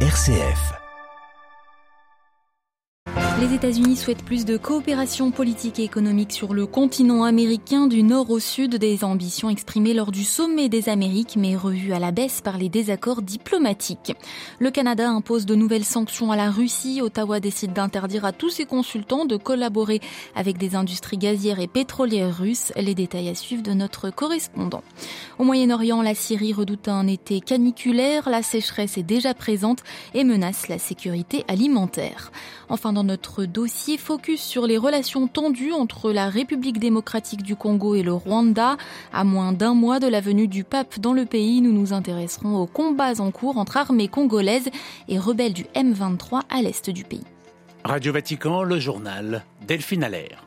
RCF. Les États-Unis souhaitent plus de coopération politique et économique sur le continent américain du nord au sud, des ambitions exprimées lors du sommet des Amériques, mais revues à la baisse par les désaccords diplomatiques. Le Canada impose de nouvelles sanctions à la Russie. Ottawa décide d'interdire à tous ses consultants de collaborer avec des industries gazières et pétrolières russes. Les détails à suivre de notre correspondant. Au Moyen-Orient, la Syrie redoute un été caniculaire. La sécheresse est déjà présente et menace la sécurité alimentaire. Enfin, dans notre dossier focus sur les relations tendues entre la République démocratique du Congo et le Rwanda. À moins d'un mois de la venue du pape dans le pays, nous nous intéresserons aux combats en cours entre armées congolaises et rebelles du M23 à l'est du pays. Radio Vatican, le journal Delphine Allaire.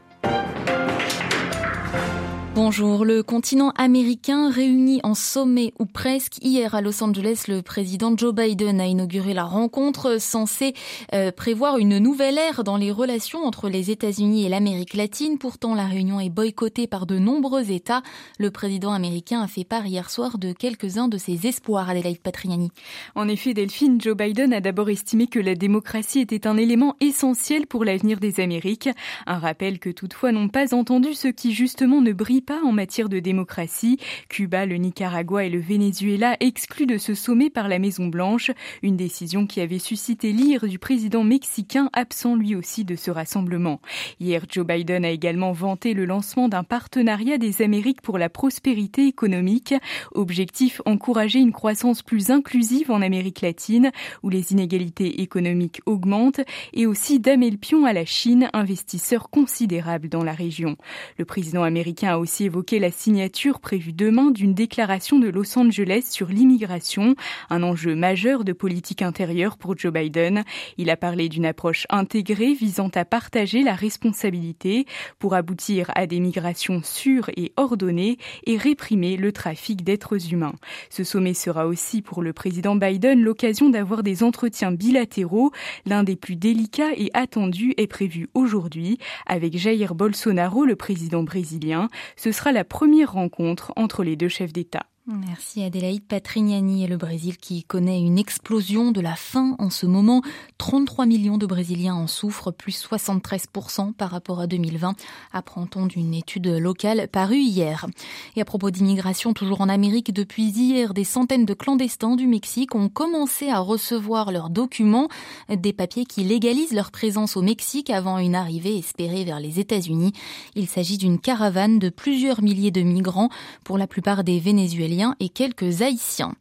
Bonjour. Le continent américain réuni en sommet ou presque. Hier à Los Angeles, le président Joe Biden a inauguré la rencontre censée euh, prévoir une nouvelle ère dans les relations entre les États-Unis et l'Amérique latine. Pourtant, la réunion est boycottée par de nombreux États. Le président américain a fait part hier soir de quelques-uns de ses espoirs, Adelaide Patriani. En effet, Delphine, Joe Biden a d'abord estimé que la démocratie était un élément essentiel pour l'avenir des Amériques. Un rappel que toutefois n'ont pas entendu ceux qui justement ne brillent en matière de démocratie. Cuba, le Nicaragua et le Venezuela exclus de ce sommet par la Maison Blanche, une décision qui avait suscité l'ire du président mexicain absent lui aussi de ce rassemblement. Hier, Joe Biden a également vanté le lancement d'un partenariat des Amériques pour la prospérité économique, objectif encourager une croissance plus inclusive en Amérique latine où les inégalités économiques augmentent et aussi damer le pion à la Chine, investisseur considérable dans la région. Le président américain a aussi évoqué la signature prévue demain d'une déclaration de Los Angeles sur l'immigration, un enjeu majeur de politique intérieure pour Joe Biden. Il a parlé d'une approche intégrée visant à partager la responsabilité pour aboutir à des migrations sûres et ordonnées et réprimer le trafic d'êtres humains. Ce sommet sera aussi pour le président Biden l'occasion d'avoir des entretiens bilatéraux. L'un des plus délicats et attendus est prévu aujourd'hui avec Jair Bolsonaro, le président brésilien. Ce ce sera la première rencontre entre les deux chefs d'État. Merci Adélaïde Patrignani et le Brésil qui connaît une explosion de la faim en ce moment. 33 millions de Brésiliens en souffrent, plus 73% par rapport à 2020, apprend-on d'une étude locale parue hier. Et à propos d'immigration, toujours en Amérique, depuis hier, des centaines de clandestins du Mexique ont commencé à recevoir leurs documents, des papiers qui légalisent leur présence au Mexique avant une arrivée espérée vers les États-Unis. Il s'agit d'une caravane de plusieurs milliers de migrants, pour la plupart des Vénézuéliens et quelques Haïtiens.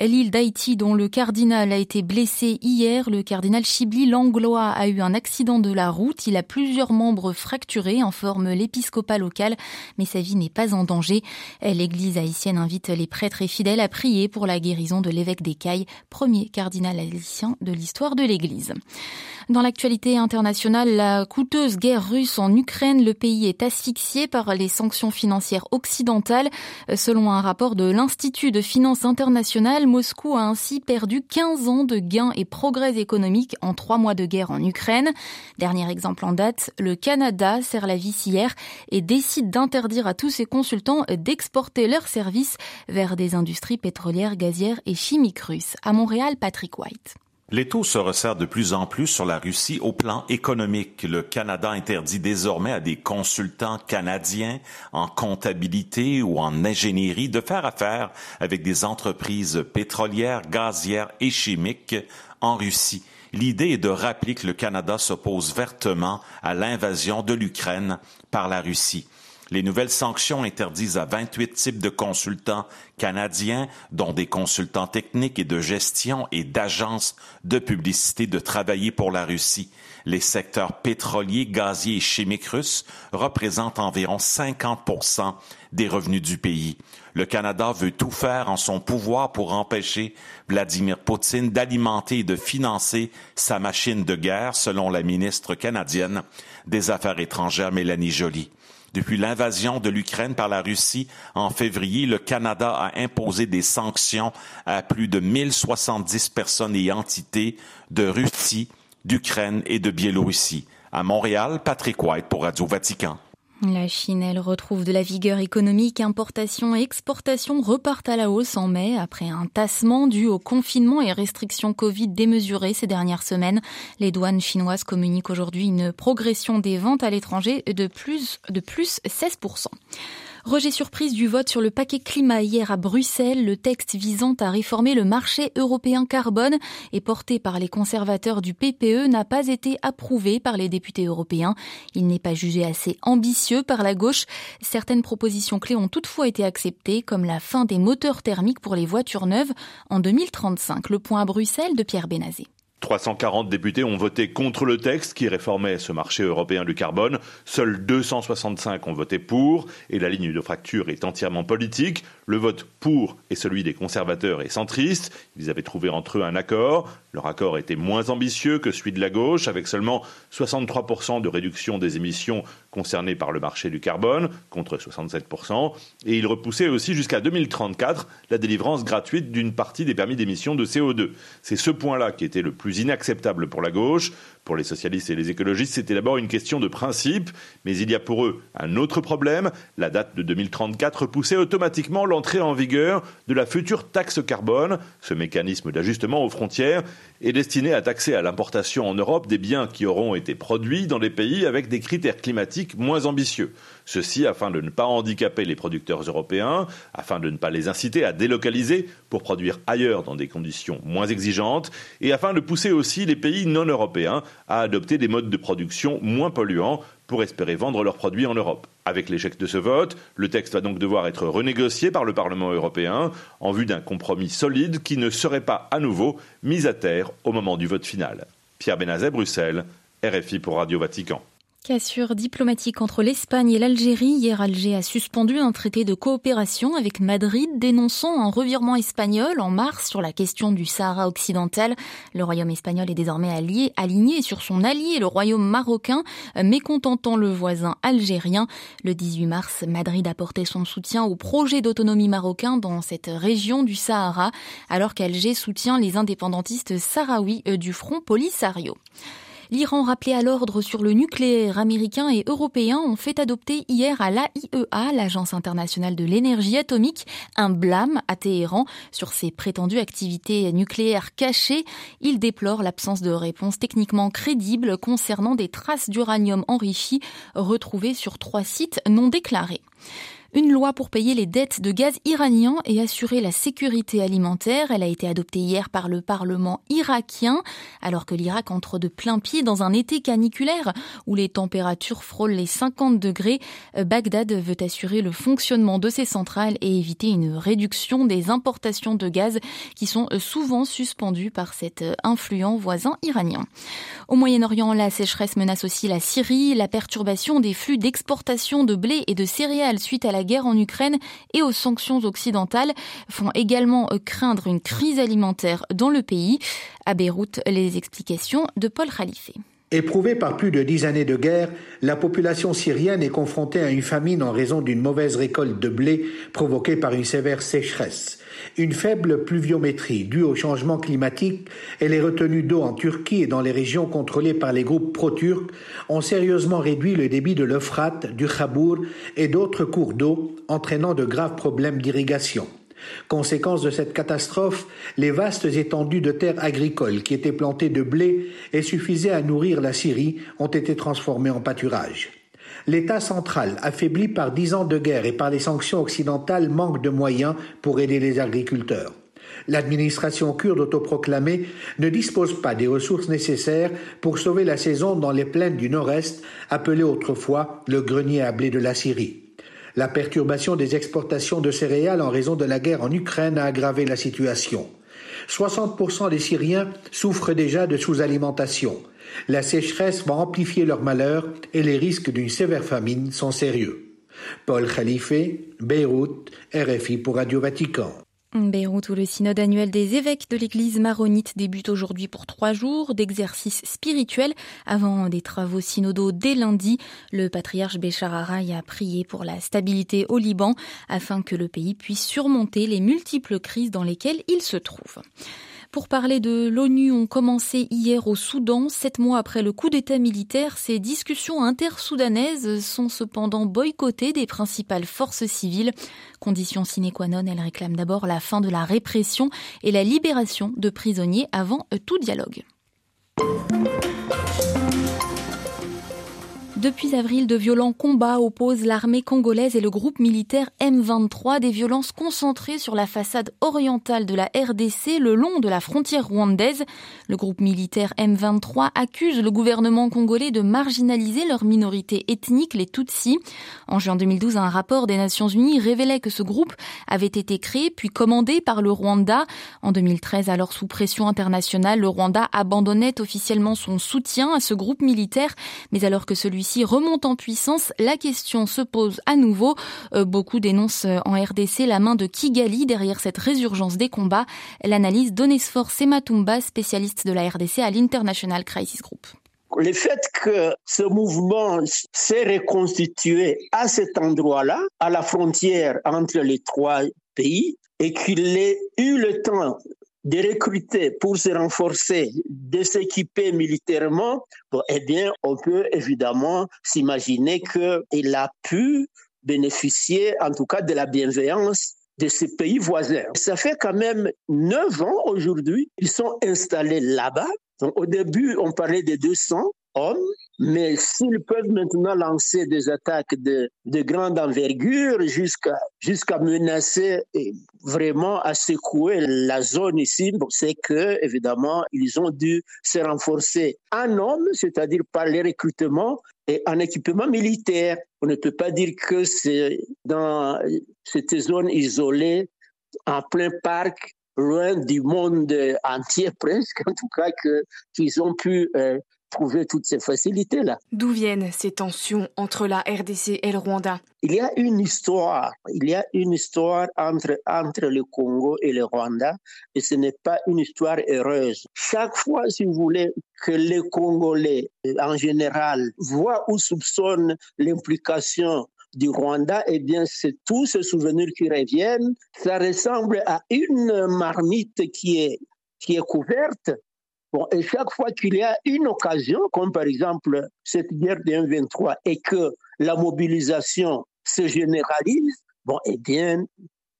L'île d'Haïti, dont le cardinal a été blessé hier, le cardinal Chibli Langlois a eu un accident de la route. Il a plusieurs membres fracturés, en forme l'épiscopat local, mais sa vie n'est pas en danger. L'église haïtienne invite les prêtres et fidèles à prier pour la guérison de l'évêque d'Écaille, premier cardinal haïtien de l'histoire de l'église. Dans l'actualité internationale, la coûteuse guerre russe en Ukraine, le pays est asphyxié par les sanctions financières occidentales. Selon un rapport de l'Institut de finance internationale, Moscou a ainsi perdu 15 ans de gains et progrès économiques en trois mois de guerre en Ukraine. Dernier exemple en date, le Canada serre la vis hier et décide d'interdire à tous ses consultants d'exporter leurs services vers des industries pétrolières, gazières et chimiques russes. À Montréal, Patrick White. Les taux se resserrent de plus en plus sur la Russie au plan économique. Le Canada interdit désormais à des consultants canadiens en comptabilité ou en ingénierie de faire affaire avec des entreprises pétrolières, gazières et chimiques en Russie. L'idée est de rappeler que le Canada s'oppose vertement à l'invasion de l'Ukraine par la Russie. Les nouvelles sanctions interdisent à 28 types de consultants canadiens, dont des consultants techniques et de gestion et d'agences de publicité, de travailler pour la Russie. Les secteurs pétroliers, gaziers et chimiques russes représentent environ 50% des revenus du pays. Le Canada veut tout faire en son pouvoir pour empêcher Vladimir Poutine d'alimenter et de financer sa machine de guerre, selon la ministre canadienne des Affaires étrangères Mélanie Joly. Depuis l'invasion de l'Ukraine par la Russie en février, le Canada a imposé des sanctions à plus de 1070 personnes et entités de Russie, d'Ukraine et de Biélorussie. À Montréal, Patrick White pour Radio Vatican. La Chine, elle retrouve de la vigueur économique. Importation et exportation repartent à la hausse en mai après un tassement dû au confinement et restrictions Covid démesurées ces dernières semaines. Les douanes chinoises communiquent aujourd'hui une progression des ventes à l'étranger de plus, de plus 16%. Rejet surprise du vote sur le paquet climat hier à Bruxelles. Le texte visant à réformer le marché européen carbone et porté par les conservateurs du PPE n'a pas été approuvé par les députés européens. Il n'est pas jugé assez ambitieux par la gauche. Certaines propositions clés ont toutefois été acceptées, comme la fin des moteurs thermiques pour les voitures neuves en 2035. Le point à Bruxelles de Pierre Benazé. 340 députés ont voté contre le texte qui réformait ce marché européen du carbone. Seuls 265 ont voté pour et la ligne de fracture est entièrement politique. Le vote pour est celui des conservateurs et centristes. Ils avaient trouvé entre eux un accord. Leur accord était moins ambitieux que celui de la gauche, avec seulement 63% de réduction des émissions concernées par le marché du carbone, contre 67%. Et il repoussait aussi jusqu'à 2034 la délivrance gratuite d'une partie des permis d'émission de CO2. C'est ce point-là qui était le plus inacceptable pour la gauche. Pour les socialistes et les écologistes, c'était d'abord une question de principe, mais il y a pour eux un autre problème. La date de 2034 poussait automatiquement l'entrée en vigueur de la future taxe carbone. Ce mécanisme d'ajustement aux frontières est destiné à taxer à l'importation en Europe des biens qui auront été produits dans des pays avec des critères climatiques moins ambitieux. Ceci afin de ne pas handicaper les producteurs européens, afin de ne pas les inciter à délocaliser pour produire ailleurs dans des conditions moins exigeantes, et afin de pousser aussi les pays non européens à adopter des modes de production moins polluants pour espérer vendre leurs produits en Europe. Avec l'échec de ce vote, le texte va donc devoir être renégocié par le Parlement européen en vue d'un compromis solide qui ne serait pas à nouveau mis à terre au moment du vote final. Pierre Benazet, Bruxelles, RFI pour Radio Vatican. Cassure diplomatique entre l'Espagne et l'Algérie. Hier, Alger a suspendu un traité de coopération avec Madrid, dénonçant un revirement espagnol en mars sur la question du Sahara occidental. Le royaume espagnol est désormais allié, aligné sur son allié, le royaume marocain, mécontentant le voisin algérien. Le 18 mars, Madrid a porté son soutien au projet d'autonomie marocain dans cette région du Sahara, alors qu'Alger soutient les indépendantistes sahraouis euh, du Front Polisario. L'Iran, rappelé à l'ordre sur le nucléaire américain et européen, ont fait adopter hier à l'AIEA, l'Agence internationale de l'énergie atomique, un blâme à Téhéran sur ses prétendues activités nucléaires cachées. Il déplore l'absence de réponse techniquement crédible concernant des traces d'uranium enrichi retrouvées sur trois sites non déclarés. Une loi pour payer les dettes de gaz iranien et assurer la sécurité alimentaire. Elle a été adoptée hier par le Parlement irakien, alors que l'Irak entre de plein pied dans un été caniculaire où les températures frôlent les 50 degrés. Bagdad veut assurer le fonctionnement de ses centrales et éviter une réduction des importations de gaz qui sont souvent suspendues par cet influent voisin iranien. Au Moyen-Orient, la sécheresse menace aussi la Syrie, la perturbation des flux d'exportation de blé et de céréales suite à la guerre en Ukraine et aux sanctions occidentales font également euh, craindre une crise alimentaire dans le pays. À Beyrouth, les explications de Paul Khalife. Éprouvée par plus de dix années de guerre, la population syrienne est confrontée à une famine en raison d'une mauvaise récolte de blé provoquée par une sévère sécheresse. Une faible pluviométrie due au changement climatique et les retenues d'eau en Turquie et dans les régions contrôlées par les groupes pro-turcs ont sérieusement réduit le débit de l'Euphrate, du Khabour et d'autres cours d'eau, entraînant de graves problèmes d'irrigation. Conséquence de cette catastrophe, les vastes étendues de terres agricoles qui étaient plantées de blé et suffisaient à nourrir la Syrie ont été transformées en pâturage. L'État central, affaibli par dix ans de guerre et par les sanctions occidentales, manque de moyens pour aider les agriculteurs. L'administration kurde autoproclamée ne dispose pas des ressources nécessaires pour sauver la saison dans les plaines du nord-est, appelées autrefois le grenier à blé de la Syrie. La perturbation des exportations de céréales en raison de la guerre en Ukraine a aggravé la situation. 60% des Syriens souffrent déjà de sous-alimentation. La sécheresse va amplifier leur malheur et les risques d'une sévère famine sont sérieux. Paul Khalife, Beyrouth, RFI pour Radio Vatican. Beyrouth, où le synode annuel des évêques de l'église maronite débute aujourd'hui pour trois jours d'exercice spirituel avant des travaux synodaux dès lundi. Le patriarche Béchar Araï a prié pour la stabilité au Liban afin que le pays puisse surmonter les multiples crises dans lesquelles il se trouve. Pour parler de l'ONU ont commencé hier au Soudan. Sept mois après le coup d'État militaire, ces discussions intersoudanaises sont cependant boycottées des principales forces civiles. Condition sine qua non, elles réclament d'abord la fin de la répression et la libération de prisonniers avant tout dialogue. Depuis avril, de violents combats opposent l'armée congolaise et le groupe militaire M23, des violences concentrées sur la façade orientale de la RDC le long de la frontière rwandaise. Le groupe militaire M23 accuse le gouvernement congolais de marginaliser leur minorité ethnique, les Tutsis. En juin 2012, un rapport des Nations Unies révélait que ce groupe avait été créé puis commandé par le Rwanda. En 2013, alors sous pression internationale, le Rwanda abandonnait officiellement son soutien à ce groupe militaire, mais alors que celui-ci remonte en puissance, la question se pose à nouveau. Euh, beaucoup dénoncent euh, en RDC la main de Kigali derrière cette résurgence des combats. L'analyse d'Onesfor Sematumba, spécialiste de la RDC à l'International Crisis Group. Le fait que ce mouvement s'est reconstitué à cet endroit-là, à la frontière entre les trois pays, et qu'il ait eu le temps de recruter pour se renforcer, de s'équiper militairement, eh bien, on peut évidemment s'imaginer qu'il a pu bénéficier, en tout cas, de la bienveillance de ces pays voisins. Ça fait quand même neuf ans aujourd'hui, ils sont installés là-bas. au début, on parlait de 200 hommes, mais s'ils peuvent maintenant lancer des attaques de, de grande envergure jusqu'à menacer et vraiment à secouer la zone ici, c'est que évidemment ils ont dû se renforcer en hommes, c'est-à-dire par les recrutements et en équipement militaire. On ne peut pas dire que c'est dans cette zone isolée, en plein parc, loin du monde entier presque, en tout cas, qu'ils ont pu euh, trouver toutes ces facilités-là. D'où viennent ces tensions entre la RDC et le Rwanda? Il y a une histoire, il y a une histoire entre, entre le Congo et le Rwanda, et ce n'est pas une histoire heureuse. Chaque fois, si vous voulez, que les Congolais, en général, voient ou soupçonnent l'implication du Rwanda, eh bien, c'est tous ces souvenirs qui reviennent. Ça ressemble à une marmite qui est, qui est couverte Bon, et chaque fois qu'il y a une occasion, comme par exemple cette guerre de 1-23, et que la mobilisation se généralise, bon, eh bien,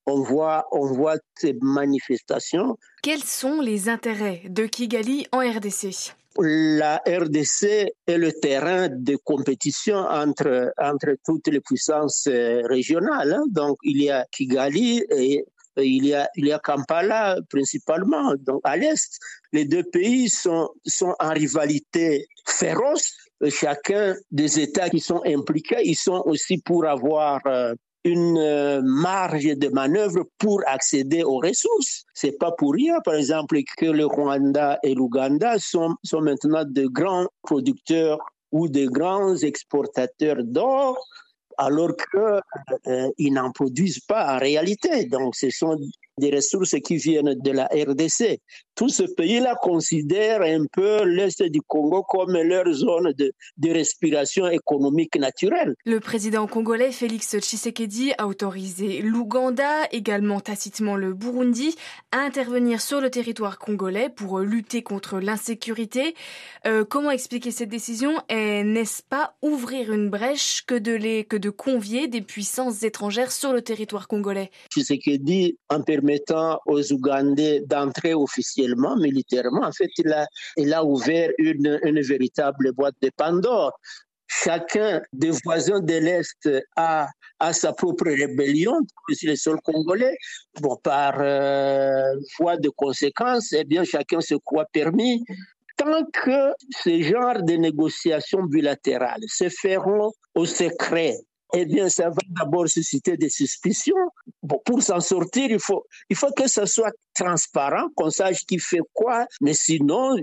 on voit, on voit ces manifestations. Quels sont les intérêts de Kigali en RDC la RDC est le terrain de compétition entre, entre toutes les puissances euh, régionales. Hein. Donc, il y a Kigali et il y a, il y a Kampala principalement, donc à l'est. Les deux pays sont, sont en rivalité féroce. Chacun des États qui sont impliqués, ils sont aussi pour avoir euh, une euh, marge de manœuvre pour accéder aux ressources. C'est pas pour rien, par exemple, que le Rwanda et l'Ouganda sont, sont maintenant de grands producteurs ou de grands exportateurs d'or alors qu'ils euh, n'en produisent pas en réalité. Donc, ce sont des ressources qui viennent de la RDC. Tout ce pays-là considère un peu l'Est du Congo comme leur zone de, de, respiration économique naturelle. Le président congolais Félix Tshisekedi a autorisé l'Ouganda, également tacitement le Burundi, à intervenir sur le territoire congolais pour lutter contre l'insécurité. Euh, comment expliquer cette décision? Et n'est-ce pas ouvrir une brèche que de, les, que de convier des puissances étrangères sur le territoire congolais Tshisekedi, en permettant aux Ougandais d'entrer officiellement, militairement. En fait, il a, il a ouvert une, véritable boîte de Pandore chacun des voisins de l'Est a, sa propre rébellion, c'est le sol congolais. Bon, par euh, voie de conséquence, eh bien, chacun se croit permis. Tant que ce genre de négociations bilatérales se feront au secret, eh bien, ça va d'abord susciter des suspicions. Pour s'en sortir, il faut, il faut que ça soit transparent, qu'on sache qui fait quoi. Mais sinon,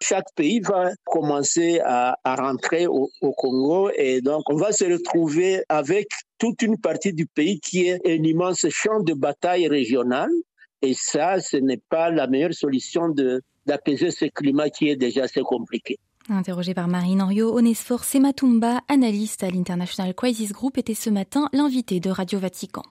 chaque pays va commencer à, rentrer au, Congo et donc on va se retrouver avec toute une partie du pays qui est un immense champ de bataille régional. Et ça, ce n'est pas la meilleure solution d'apaiser ce climat qui est déjà assez compliqué. Interrogé par Marine Henriot, Onesfor Sematumba, analyste à l'International Crisis Group, était ce matin l'invité de Radio Vatican.